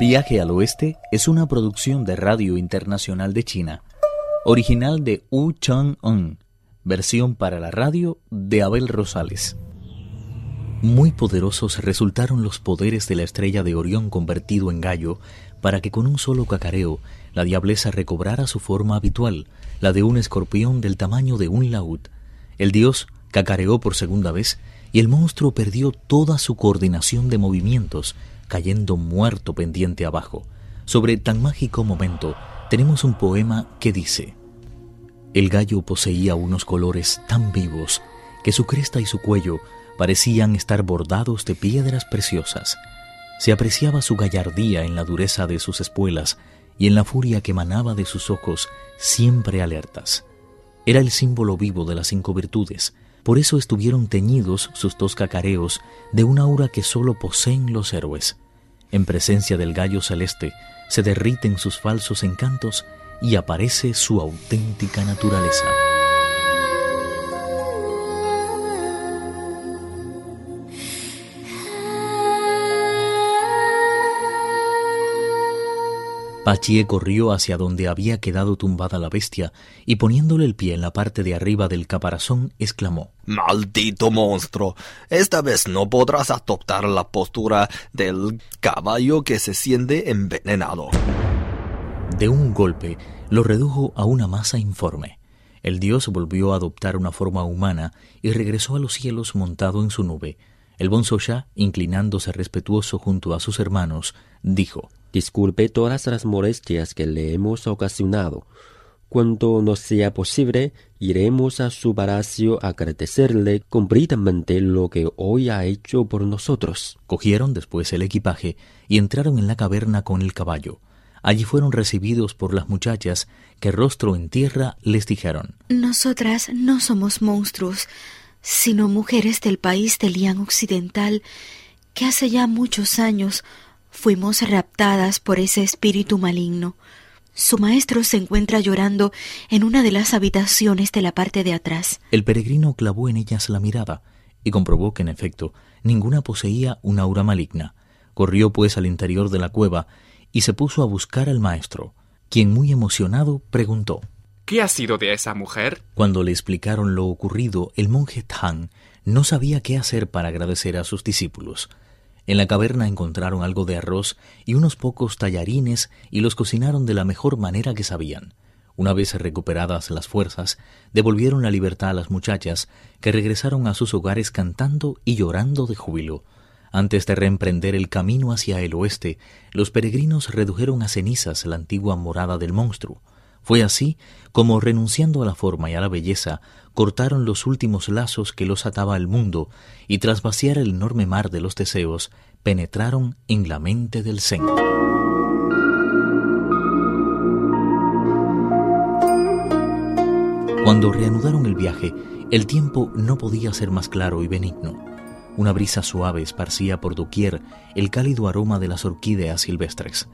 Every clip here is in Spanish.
Viaje al Oeste es una producción de Radio Internacional de China, original de Wu Chang-un, versión para la radio de Abel Rosales. Muy poderosos resultaron los poderes de la estrella de Orión convertido en gallo para que con un solo cacareo la diableza recobrara su forma habitual, la de un escorpión del tamaño de un laúd. El dios cacareó por segunda vez y el monstruo perdió toda su coordinación de movimientos, cayendo muerto pendiente abajo. Sobre tan mágico momento tenemos un poema que dice, El gallo poseía unos colores tan vivos que su cresta y su cuello parecían estar bordados de piedras preciosas. Se apreciaba su gallardía en la dureza de sus espuelas y en la furia que emanaba de sus ojos, siempre alertas. Era el símbolo vivo de las cinco virtudes, por eso estuvieron teñidos sus dos cacareos de una aura que sólo poseen los héroes. En presencia del gallo celeste se derriten sus falsos encantos y aparece su auténtica naturaleza. Pachie corrió hacia donde había quedado tumbada la bestia y poniéndole el pie en la parte de arriba del caparazón, exclamó Maldito monstruo. Esta vez no podrás adoptar la postura del caballo que se siente envenenado. De un golpe lo redujo a una masa informe. El dios volvió a adoptar una forma humana y regresó a los cielos montado en su nube. El bonzo inclinándose respetuoso junto a sus hermanos, dijo Disculpe todas las molestias que le hemos ocasionado. Cuando nos sea posible, iremos a su palacio a agradecerle completamente lo que hoy ha hecho por nosotros. Cogieron después el equipaje y entraron en la caverna con el caballo. Allí fueron recibidos por las muchachas que rostro en tierra les dijeron Nosotras no somos monstruos, sino mujeres del país del Lian Occidental que hace ya muchos años Fuimos raptadas por ese espíritu maligno. Su maestro se encuentra llorando en una de las habitaciones de la parte de atrás. El peregrino clavó en ellas la mirada y comprobó que en efecto ninguna poseía una aura maligna. Corrió pues al interior de la cueva y se puso a buscar al maestro, quien muy emocionado preguntó ¿Qué ha sido de esa mujer? Cuando le explicaron lo ocurrido, el monje Tang no sabía qué hacer para agradecer a sus discípulos. En la caverna encontraron algo de arroz y unos pocos tallarines y los cocinaron de la mejor manera que sabían. Una vez recuperadas las fuerzas, devolvieron la libertad a las muchachas, que regresaron a sus hogares cantando y llorando de júbilo. Antes de reemprender el camino hacia el oeste, los peregrinos redujeron a cenizas la antigua morada del monstruo. Fue así como, renunciando a la forma y a la belleza, cortaron los últimos lazos que los ataba al mundo y tras vaciar el enorme mar de los deseos, penetraron en la mente del Zen. Cuando reanudaron el viaje, el tiempo no podía ser más claro y benigno. Una brisa suave esparcía por doquier el cálido aroma de las orquídeas silvestres.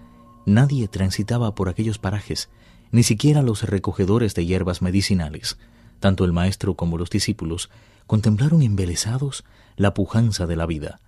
Nadie transitaba por aquellos parajes, ni siquiera los recogedores de hierbas medicinales. Tanto el maestro como los discípulos contemplaron embelesados la pujanza de la vida.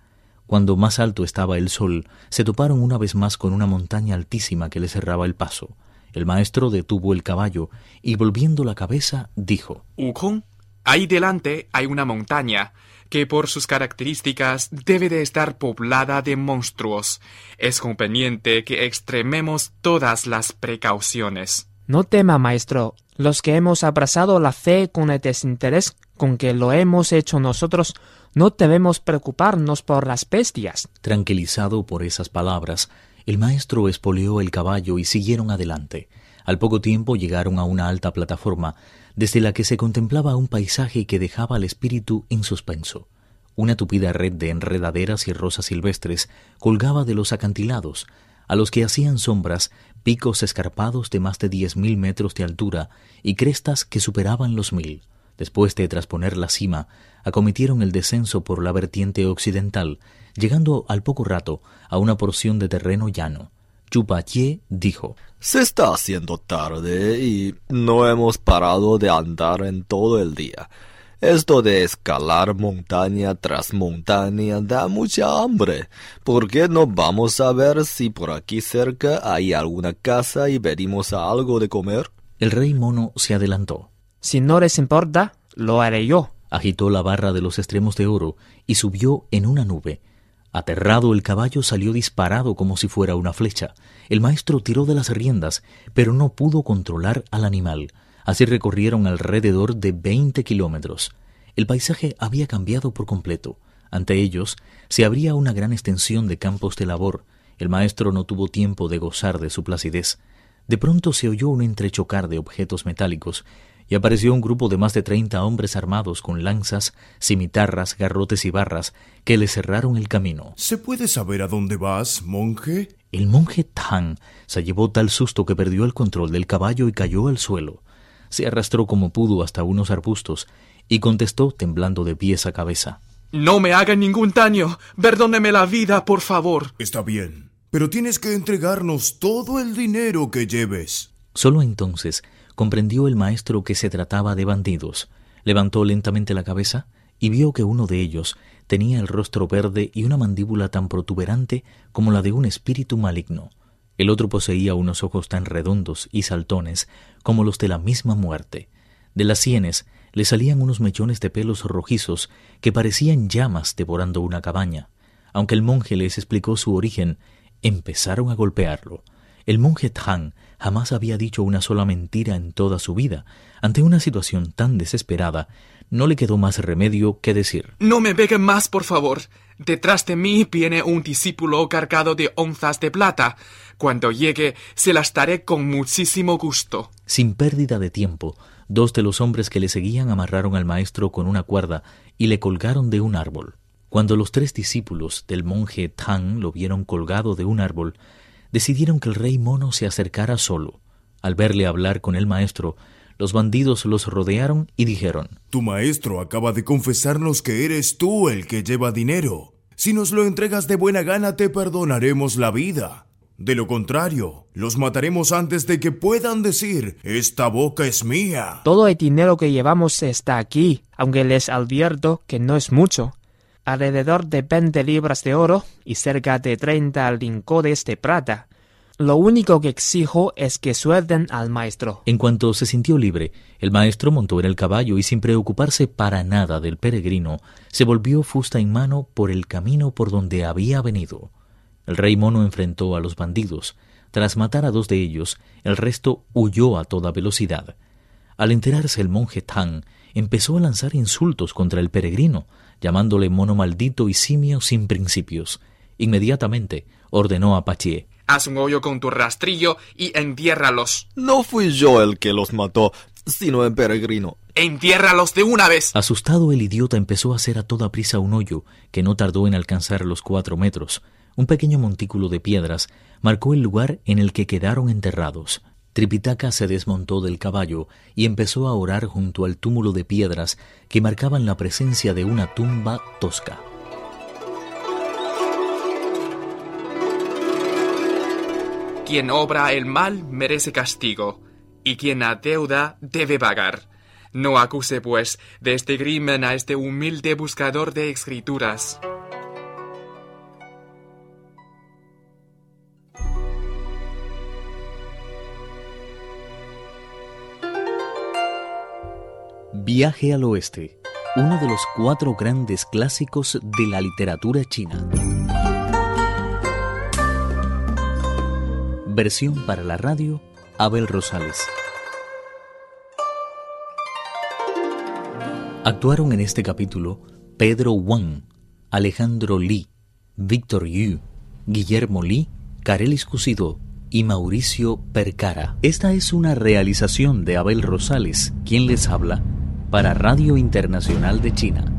Cuando más alto estaba el sol, se toparon una vez más con una montaña altísima que les cerraba el paso. El maestro detuvo el caballo y volviendo la cabeza dijo Wukong, ahí delante hay una montaña que por sus características debe de estar poblada de monstruos. Es conveniente que extrememos todas las precauciones. No tema, maestro. Los que hemos abrazado la fe con el desinterés con que lo hemos hecho nosotros, no debemos preocuparnos por las bestias. Tranquilizado por esas palabras, el maestro espoleó el caballo y siguieron adelante. Al poco tiempo llegaron a una alta plataforma, desde la que se contemplaba un paisaje que dejaba al espíritu en suspenso. Una tupida red de enredaderas y rosas silvestres colgaba de los acantilados, a los que hacían sombras picos escarpados de más de diez mil metros de altura y crestas que superaban los mil. Después de trasponer la cima, acometieron el descenso por la vertiente occidental, llegando al poco rato a una porción de terreno llano. Chupatie dijo Se está haciendo tarde y no hemos parado de andar en todo el día. Esto de escalar montaña tras montaña da mucha hambre. ¿Por qué no vamos a ver si por aquí cerca hay alguna casa y pedimos algo de comer? El rey mono se adelantó. Si no les importa, lo haré yo. Agitó la barra de los extremos de oro y subió en una nube. Aterrado el caballo salió disparado como si fuera una flecha. El maestro tiró de las riendas, pero no pudo controlar al animal. Así recorrieron alrededor de veinte kilómetros. El paisaje había cambiado por completo. Ante ellos se abría una gran extensión de campos de labor. El maestro no tuvo tiempo de gozar de su placidez. De pronto se oyó un entrechocar de objetos metálicos y apareció un grupo de más de treinta hombres armados con lanzas, cimitarras, garrotes y barras que le cerraron el camino. ¿Se puede saber a dónde vas, monje? El monje Tang se llevó tal susto que perdió el control del caballo y cayó al suelo. Se arrastró como pudo hasta unos arbustos y contestó temblando de pies a cabeza. No me hagan ningún daño. Perdóneme la vida, por favor. Está bien, pero tienes que entregarnos todo el dinero que lleves. Solo entonces comprendió el maestro que se trataba de bandidos. Levantó lentamente la cabeza y vio que uno de ellos tenía el rostro verde y una mandíbula tan protuberante como la de un espíritu maligno. El otro poseía unos ojos tan redondos y saltones como los de la misma muerte. De las sienes le salían unos mechones de pelos rojizos que parecían llamas devorando una cabaña. Aunque el monje les explicó su origen, empezaron a golpearlo. El monje Tang jamás había dicho una sola mentira en toda su vida. Ante una situación tan desesperada, no le quedó más remedio que decir No me peguen más, por favor. Detrás de mí viene un discípulo cargado de onzas de plata. Cuando llegue, se las daré con muchísimo gusto. Sin pérdida de tiempo, dos de los hombres que le seguían amarraron al maestro con una cuerda y le colgaron de un árbol. Cuando los tres discípulos del monje Tang lo vieron colgado de un árbol, decidieron que el rey mono se acercara solo. Al verle hablar con el maestro, los bandidos los rodearon y dijeron Tu maestro acaba de confesarnos que eres tú el que lleva dinero. Si nos lo entregas de buena gana te perdonaremos la vida. De lo contrario, los mataremos antes de que puedan decir Esta boca es mía. Todo el dinero que llevamos está aquí, aunque les advierto que no es mucho. Alrededor de veinte libras de oro y cerca de treinta lingotes de plata. Lo único que exijo es que suelten al maestro. En cuanto se sintió libre, el maestro montó en el caballo y sin preocuparse para nada del peregrino, se volvió fusta en mano por el camino por donde había venido. El rey mono enfrentó a los bandidos. Tras matar a dos de ellos, el resto huyó a toda velocidad. Al enterarse el monje Tang, empezó a lanzar insultos contra el peregrino, llamándole mono maldito y simio sin principios. Inmediatamente ordenó a Pachie Haz un hoyo con tu rastrillo y entiérralos. No fui yo el que los mató, sino el peregrino. ¡Entiérralos de una vez! Asustado el idiota empezó a hacer a toda prisa un hoyo que no tardó en alcanzar los cuatro metros. Un pequeño montículo de piedras marcó el lugar en el que quedaron enterrados. Tripitaka se desmontó del caballo y empezó a orar junto al túmulo de piedras que marcaban la presencia de una tumba tosca. Quien obra el mal merece castigo, y quien adeuda debe pagar. No acuse, pues, de este crimen a este humilde buscador de escrituras. Viaje al Oeste, uno de los cuatro grandes clásicos de la literatura china. Versión para la radio, Abel Rosales. Actuaron en este capítulo Pedro Wang, Alejandro Li, Víctor Yu, Guillermo Li, Carelis Cusido y Mauricio Percara. Esta es una realización de Abel Rosales, quien les habla, para Radio Internacional de China.